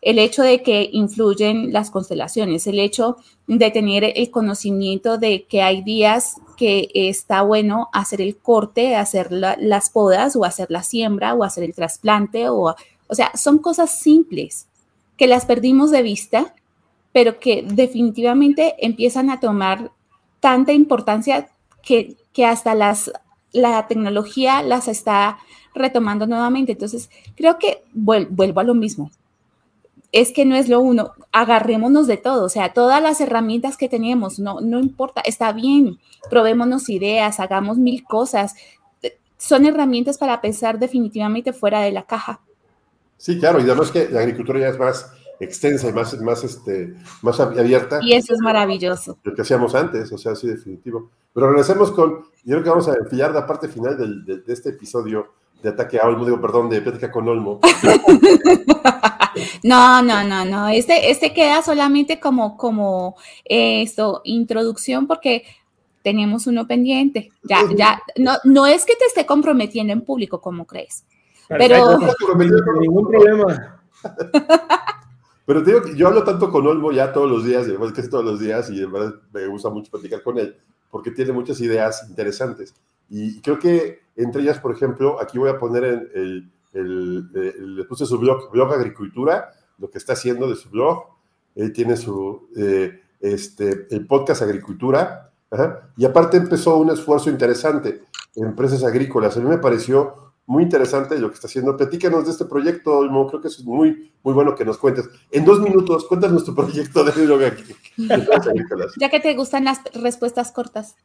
S2: El hecho de que influyen las constelaciones, el hecho de tener el conocimiento de que hay días que está bueno hacer el corte, hacer las podas o hacer la siembra o hacer el trasplante, o, o sea, son cosas simples que las perdimos de vista, pero que definitivamente empiezan a tomar tanta importancia que, que hasta las, la tecnología las está retomando nuevamente. Entonces, creo que vuelvo a lo mismo. Es que no es lo uno, agarrémonos de todo, o sea, todas las herramientas que tenemos, no, no importa, está bien, probémonos ideas, hagamos mil cosas. Son herramientas para pensar definitivamente fuera de la caja.
S3: Sí, claro, y además que la agricultura ya es más extensa y más, más, este, más abierta.
S2: Y eso es maravilloso.
S3: Lo que hacíamos antes, o sea, sí, definitivo. Pero regresemos con, yo creo que vamos a enfilar la parte final de este episodio de ataque a Olmo, digo, perdón, de plática con Olmo.
S2: no, no, no, no. Este, este queda solamente como, como esto, introducción, porque tenemos uno pendiente. Ya, ya, no, no es que te esté comprometiendo en público, como crees. Pero...
S4: ningún problema.
S3: Pero te digo que yo hablo tanto con Olmo ya todos los días, casi todos los días, y en verdad me gusta mucho platicar con él, porque tiene muchas ideas interesantes. Y creo que entre ellas, por ejemplo, aquí voy a poner el, el, le puse su blog, blog Agricultura, lo que está haciendo de su blog. Él tiene su, eh, este, el podcast Agricultura. y aparte empezó un esfuerzo interesante en empresas agrícolas. A mí me pareció muy interesante lo que está haciendo. Platícanos de este proyecto, Olmo. Creo que es muy, muy bueno que nos cuentes. En dos minutos, cuéntanos nuestro proyecto de blog
S2: agrícolas. Ya que te gustan las respuestas cortas.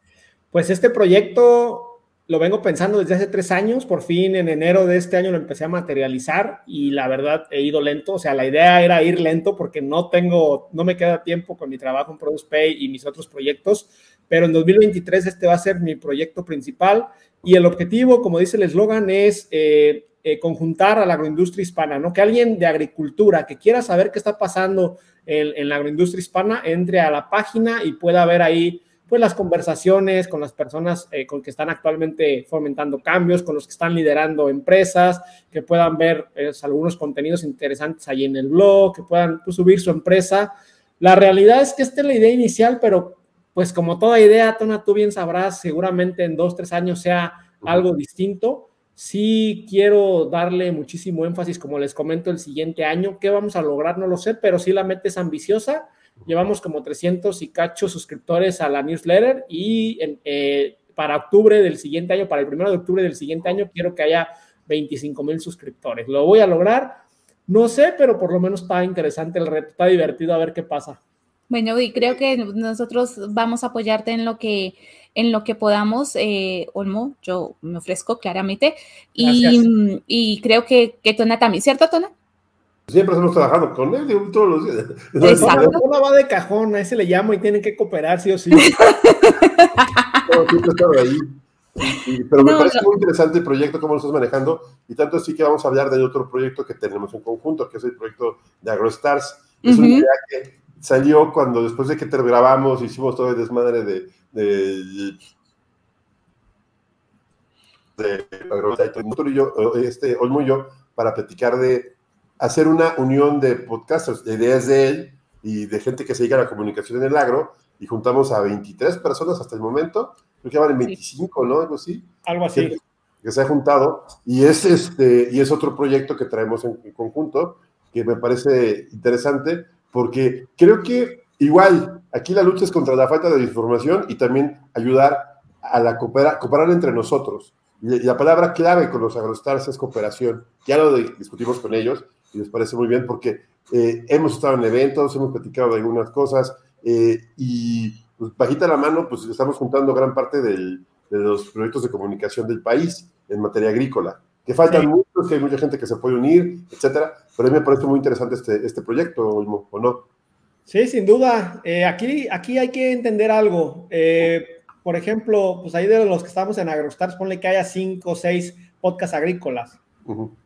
S4: Pues este proyecto lo vengo pensando desde hace tres años, por fin en enero de este año lo empecé a materializar y la verdad he ido lento, o sea, la idea era ir lento porque no tengo, no me queda tiempo con mi trabajo en Produce Pay y mis otros proyectos, pero en 2023 este va a ser mi proyecto principal y el objetivo, como dice el eslogan, es eh, eh, conjuntar a la agroindustria hispana, ¿no? Que alguien de agricultura que quiera saber qué está pasando en, en la agroindustria hispana entre a la página y pueda ver ahí pues las conversaciones con las personas eh, con que están actualmente fomentando cambios, con los que están liderando empresas, que puedan ver eh, algunos contenidos interesantes ahí en el blog, que puedan pues, subir su empresa. La realidad es que esta es la idea inicial, pero pues como toda idea, Tona, tú bien sabrás, seguramente en dos, tres años sea algo distinto. Sí quiero darle muchísimo énfasis, como les comento, el siguiente año. ¿Qué vamos a lograr? No lo sé, pero sí la meta es ambiciosa Llevamos como 300 y cacho suscriptores a la newsletter y eh, para octubre del siguiente año, para el primero de octubre del siguiente año, quiero que haya 25 mil suscriptores. ¿Lo voy a lograr? No sé, pero por lo menos está interesante el reto, está divertido a ver qué pasa.
S2: Bueno, y creo que nosotros vamos a apoyarte en lo que en lo que podamos, eh, Olmo, yo me ofrezco claramente. Y, y, creo que, que Tona también, ¿cierto, Tona?
S3: Siempre estamos trabajando con él todos los días.
S4: Exacto. Una va de cajón, a ese le llamo y tienen que cooperar, sí o sí.
S3: ahí. pero me parece muy interesante el proyecto, cómo lo estás manejando, y tanto así que vamos a hablar del otro proyecto que tenemos en conjunto, que es el proyecto de AgroStars. Es una idea que salió cuando después de que te grabamos, hicimos todo el desmadre de, de, de, de y yo, este, Olmo y yo, para platicar de hacer una unión de podcasters, de ideas de él y de gente que se dedica a la comunicación en el agro, y juntamos a 23 personas hasta el momento, creo que van en 25, ¿no? Algo así.
S4: Algo así.
S3: Que, se ha juntado, y es, este, y es otro proyecto que traemos en, conjunto, que me parece interesante, porque creo que igual, aquí la lucha es contra la falta de información y también ayudar a la cooperar, cooperar entre nosotros. Y la palabra clave con los agrostars es cooperación. Ya lo discutimos con ellos y les parece muy bien porque eh, hemos estado en eventos, hemos platicado de algunas cosas eh, y pues, bajita la mano, pues estamos juntando gran parte de los proyectos de comunicación del país en materia agrícola. Que faltan muchos, que hay mucha gente que se puede unir, etcétera, pero a mí me parece muy interesante este, este proyecto, ¿o no?
S4: Sí, sin duda. Eh, aquí, aquí hay que entender algo. por ejemplo, pues ahí de los que estamos en AgroStars, ponle que haya cinco o seis podcasts agrícolas.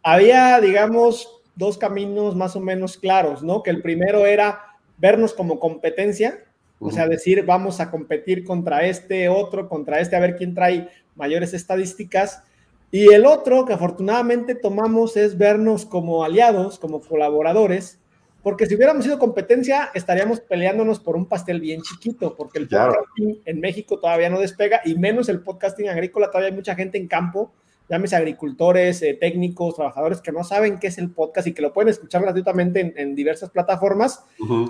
S4: Había, digamos, dos caminos más o menos claros, ¿no? Que el primero era vernos como competencia, o sea, decir, vamos a competir contra este otro, contra este, a ver quién trae mayores estadísticas. Y el otro que afortunadamente tomamos es vernos como aliados, como colaboradores, porque si hubiéramos sido competencia, estaríamos peleándonos por un pastel bien chiquito, porque el podcasting en México todavía no despega, y menos el podcasting agrícola, todavía hay mucha gente en campo llámese agricultores, eh, técnicos, trabajadores que no saben qué es el podcast y que lo pueden escuchar gratuitamente en, diversas plataformas,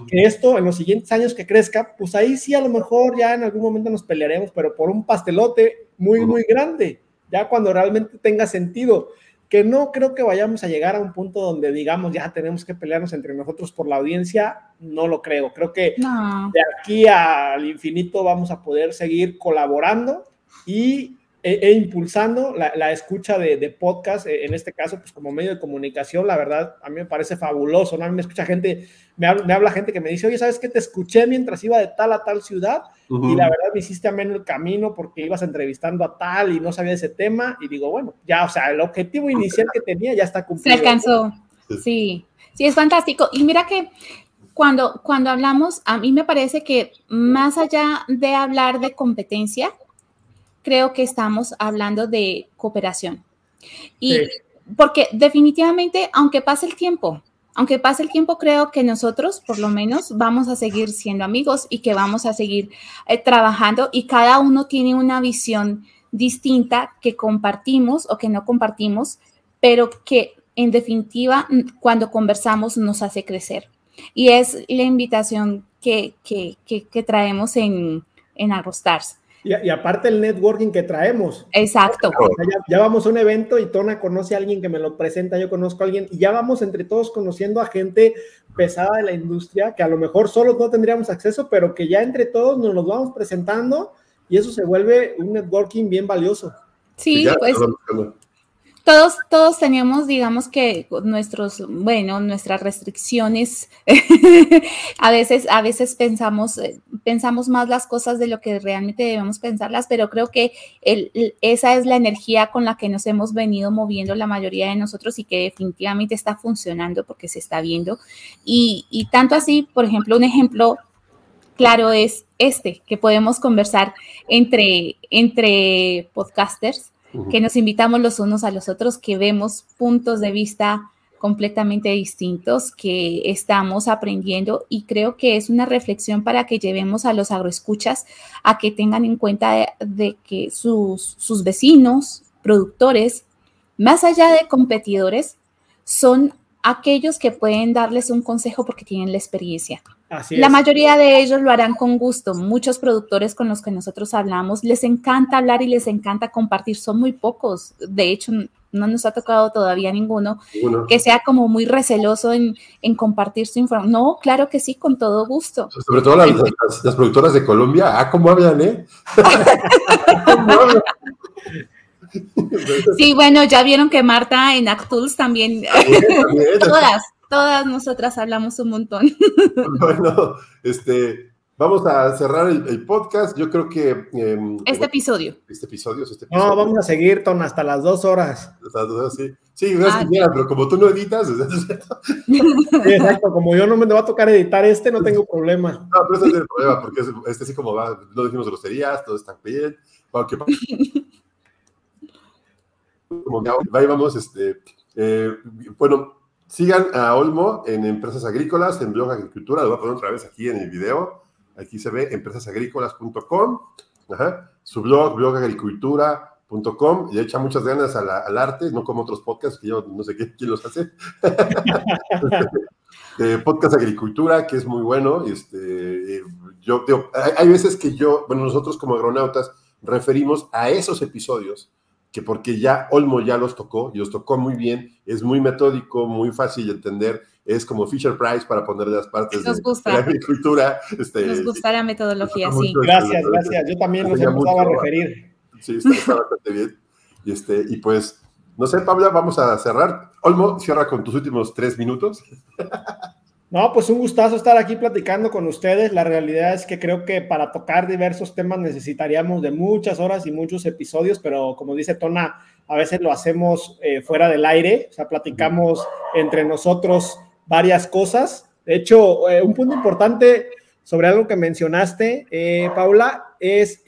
S4: que esto en los siguientes años que crezca, pues ahí sí a lo mejor ya en algún momento nos pelearemos, pero por un pastelote muy, muy grande, ya cuando realmente tenga sentido, que no creo que vayamos a llegar a un punto donde digamos ya tenemos que pelearnos entre nosotros por la audiencia, no lo creo, creo que de aquí al infinito vamos a poder seguir colaborando y e, e, impulsando la, escucha de, podcast, e, en este caso, pues como medio de comunicación, la verdad, a mí me parece fabuloso, ¿no? A mí me escucha gente, me habla, gente que me dice, oye, ¿sabes qué? Te escuché mientras iba de tal a tal ciudad y la verdad me hiciste ameno el camino porque ibas entrevistando a tal y no sabía ese tema y digo, bueno, ya, o sea, el objetivo inicial que tenía ya está cumplido.
S2: Se alcanzó, sí, sí, es fantástico. Y mira que cuando, cuando hablamos, a mí me parece que más allá de hablar de competencia, creo que estamos hablando de cooperación. Y porque definitivamente, aunque pase el tiempo, aunque pase el tiempo, creo que nosotros, por lo menos, vamos a seguir siendo amigos y que vamos a seguir eh, trabajando y cada uno tiene una visión distinta que compartimos o que no compartimos, pero que en definitiva, cuando conversamos, nos hace crecer. Y es la invitación que, que, que, traemos en, en.
S4: Y, aparte el networking que traemos.
S2: Exacto.
S4: ya, vamos a un evento y Tona conoce a alguien que me lo presenta, yo conozco a alguien y ya vamos entre todos conociendo a gente pesada de la industria que a lo mejor solo no tendríamos acceso, pero que ya entre todos nos los vamos presentando y eso se vuelve un networking bien valioso.
S2: Sí, pues todos, todos teníamos, digamos que nuestros, bueno, nuestras restricciones. a veces, a veces pensamos, eh, pensamos más las cosas de lo que realmente debemos pensarlas, pero creo que esa es la energía con la que nos hemos venido moviendo la mayoría de nosotros y que definitivamente está funcionando porque se está viendo. Y, y tanto así, por ejemplo, un ejemplo claro es este, que podemos conversar entre, entre podcasters que nos invitamos los unos a los otros, que vemos puntos de vista completamente distintos, que estamos aprendiendo y creo que es una reflexión para que llevemos a los agroescuchas a que tengan en cuenta de, que sus, sus vecinos, productores, más allá de competidores, son aquellos que pueden darles un consejo porque tienen la experiencia la mayoría de ellos lo harán con gusto. Muchos productores con los que nosotros hablamos les encanta hablar y les encanta compartir. Son muy pocos. De hecho, no nos ha tocado todavía ninguno que sea como muy receloso en, compartir su información. No, claro que sí, con todo gusto.
S3: Sobre todo las, productoras de Colombia. Ah, ¿cómo hablan, eh?
S2: sí, bueno, ya vieron que Marta en Actuls también. Todas todas nosotras hablamos un montón.
S3: Bueno, este, vamos a cerrar el, podcast. Yo creo que...
S2: Em, este episodio.
S3: Este episodio, este
S4: episodio. No, vamos a seguir, Ton, hasta las dos horas.
S3: Hasta las dos horas, sí. Sí, gracias, ah, pero como tú no editas...
S4: sí, exacto, como yo no me va a tocar editar este, no tengo problema.
S3: No, pero ese es el problema, porque este sí como va, no dijimos groserías, todo está bien. Este... Eh, bueno, Sigan a Olmo en Empresas Agrícolas, en Blog Agricultura, lo voy a poner otra vez aquí en el video. Aquí se ve empresasagrícolas.com, su blog, blogagricultura.com, y echa muchas ganas al arte, no como otros podcasts que yo no sé quién, los hace. Eh, podcast Agricultura, que es muy bueno. Este, eh, yo, hay, hay veces que yo, bueno, nosotros como agronautas referimos a esos episodios que porque ya Olmo ya los tocó y los tocó muy bien, es muy metódico, muy fácil de entender, es como Fisher Price para poner las partes de, la agricultura.
S2: Este, Nos gusta la metodología, sí.
S4: Gracias, gracias. Yo también los empezaba a referir.
S3: Sí, está, bastante bien. Y, este, y pues, no sé, Pablo, vamos a cerrar. Olmo, cierra con tus últimos tres minutos.
S4: No, pues un gustazo estar aquí platicando con ustedes. La realidad es que creo que para tocar diversos temas necesitaríamos de muchas horas y muchos episodios, pero como dice Tona, a veces lo hacemos eh, fuera del aire, o sea, platicamos entre nosotros varias cosas. De hecho, eh, un punto importante sobre algo que mencionaste, eh, Paula, es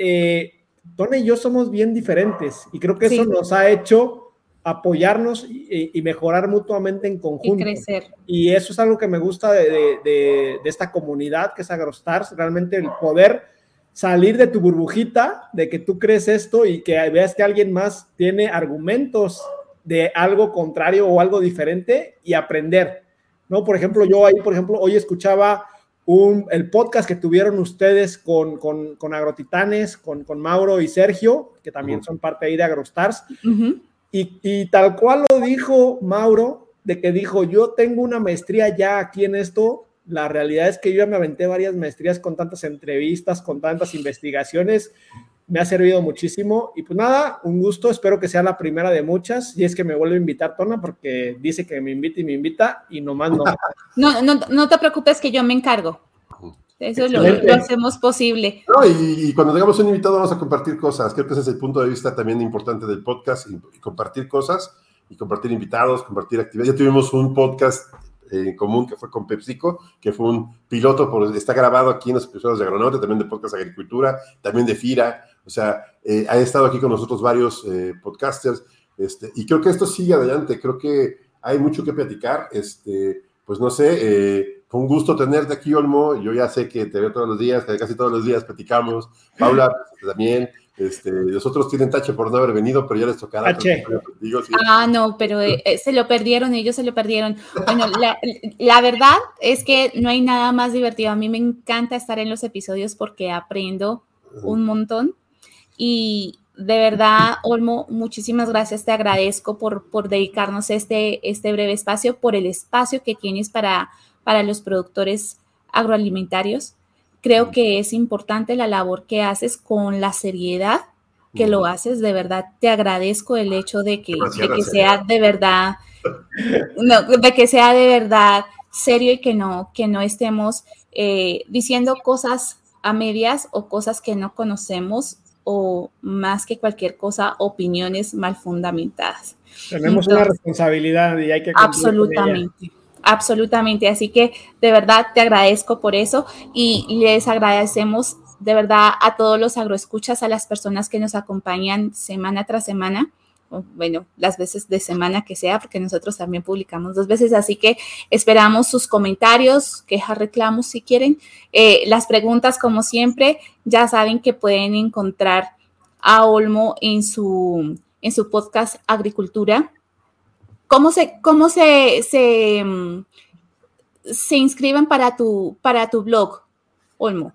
S4: Tona y yo somos bien diferentes y creo que eso nos ha hecho apoyarnos y, mejorar mutuamente en conjunto.
S2: Y crecer.
S4: Y eso es algo que me gusta de, esta comunidad que es AgroStars, realmente el poder salir de tu burbujita, de que tú crees esto y que veas que alguien más tiene argumentos de algo contrario o algo diferente y aprender. ¿no? Por ejemplo, yo ahí, por ejemplo, hoy escuchaba un, el podcast que tuvieron ustedes con, con, Agrotitanes, con, con, Mauro y Sergio, que también son parte ahí de AgroStars. Y, tal cual lo dijo Mauro, de que dijo, yo tengo una maestría ya aquí en esto, la realidad es que yo ya me aventé varias maestrías con tantas entrevistas, con tantas investigaciones, me ha servido muchísimo. Y pues nada, un gusto, espero que sea la primera de muchas. Y es que me vuelve a invitar Tona porque dice que me invita y me invita y nomás no.
S2: No, no, no te preocupes que yo me encargo. Eso lo, lo, hacemos posible.
S3: No, y, cuando tengamos un invitado vamos a compartir cosas. Creo que ese es el punto de vista también importante del podcast, y, compartir cosas, y compartir invitados, compartir actividades. Ya tuvimos un podcast en común que fue con PepsiCo, que fue un piloto, por, está grabado aquí en los episodios de Agronauta, también de Podcast Agricultura, también de FIRA. O sea, eh, ha estado aquí con nosotros varios eh, podcasters Este, y creo que esto sigue adelante, creo que hay mucho que platicar. Este, pues no sé, eh, fue un gusto tenerte aquí, Olmo. Yo ya sé que te veo todos los días, que casi todos los días platicamos. Paula, pues, también. Este, los otros tienen tache por no haber venido, pero ya les tocará.
S2: Ah, no, pero eh, eh, se lo perdieron, ellos se lo perdieron. Bueno, la, la, verdad es que no hay nada más divertido. A mí me encanta estar en los episodios porque aprendo un montón. Y de verdad, Olmo, muchísimas gracias. Te agradezco por, por dedicarnos este, este breve espacio, por el espacio que tienes para, para los productores agroalimentarios Creo que es importante la labor que haces con la seriedad que lo haces. De verdad, te agradezco el hecho de que, que sea de verdad, de que sea de verdad serio y que no, que no estemos eh, diciendo cosas a medias o cosas que no conocemos o más que cualquier cosa, opiniones mal fundamentadas.
S4: Tenemos una responsabilidad y hay que...
S2: Absolutamente. Absolutamente, así que de verdad te agradezco por eso y les agradecemos de verdad a todos los agroescuchas, a las personas que nos acompañan semana tras semana, bueno, las veces de semana que sea, porque nosotros también publicamos dos veces, así que esperamos sus comentarios, quejas, reclamos si quieren. Eh, las preguntas, como siempre, ya saben que pueden encontrar a Olmo en su, en su podcast Agricultura ¿Cómo se, cómo se, se, mm, se inscriben para tu, para tu blog, Olmo?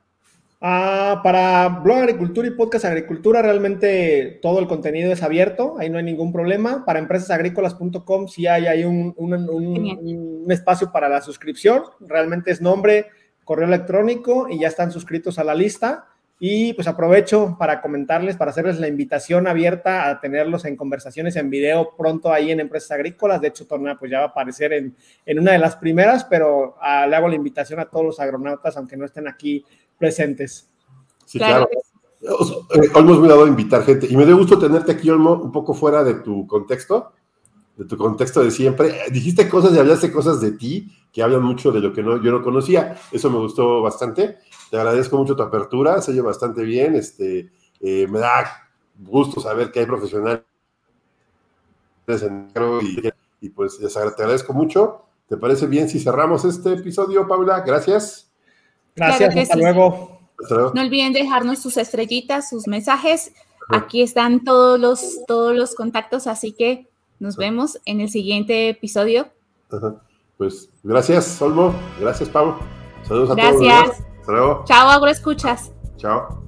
S4: Ah, para blog Agricultura y podcast Agricultura, realmente todo el contenido es abierto, ahí no hay ningún problema. Para empresasagrícolas.com sí hay, hay un, un, espacio para la suscripción, realmente es nombre, correo electrónico y ya están suscritos a la lista. Y pues aprovecho para comentarles, para hacerles la invitación abierta a tenerlos en conversaciones en video pronto ahí en Empresas Agrícolas. De hecho, Torna pues ya va a aparecer en, en una de las primeras, pero ah, le hago la invitación a todos los agronautas, aunque no estén aquí presentes.
S3: Sí, claro. Olmo es muy dado a invitar gente. Y me dio gusto tenerte aquí, Olmo, un poco fuera de tu contexto, de tu contexto de siempre. Dijiste cosas y hablaste cosas de ti que hablan mucho de lo que no, yo no conocía. Eso me gustó bastante. Te agradezco mucho tu apertura, se oye bastante bien. Este, eh, me da gusto saber que hay profesionales en y, y pues te agradezco mucho. ¿Te parece bien si cerramos este episodio, Paula? Gracias.
S4: Gracias, hasta, luego.
S2: No olviden dejarnos sus estrellitas, sus mensajes. Aquí están todos los, todos los contactos, así que nos vemos en el siguiente episodio.
S3: Pues gracias, Olmo. Gracias, Pablo.
S2: Saludos a todos. Gracias. Chao, agroescuchas.
S3: Chao.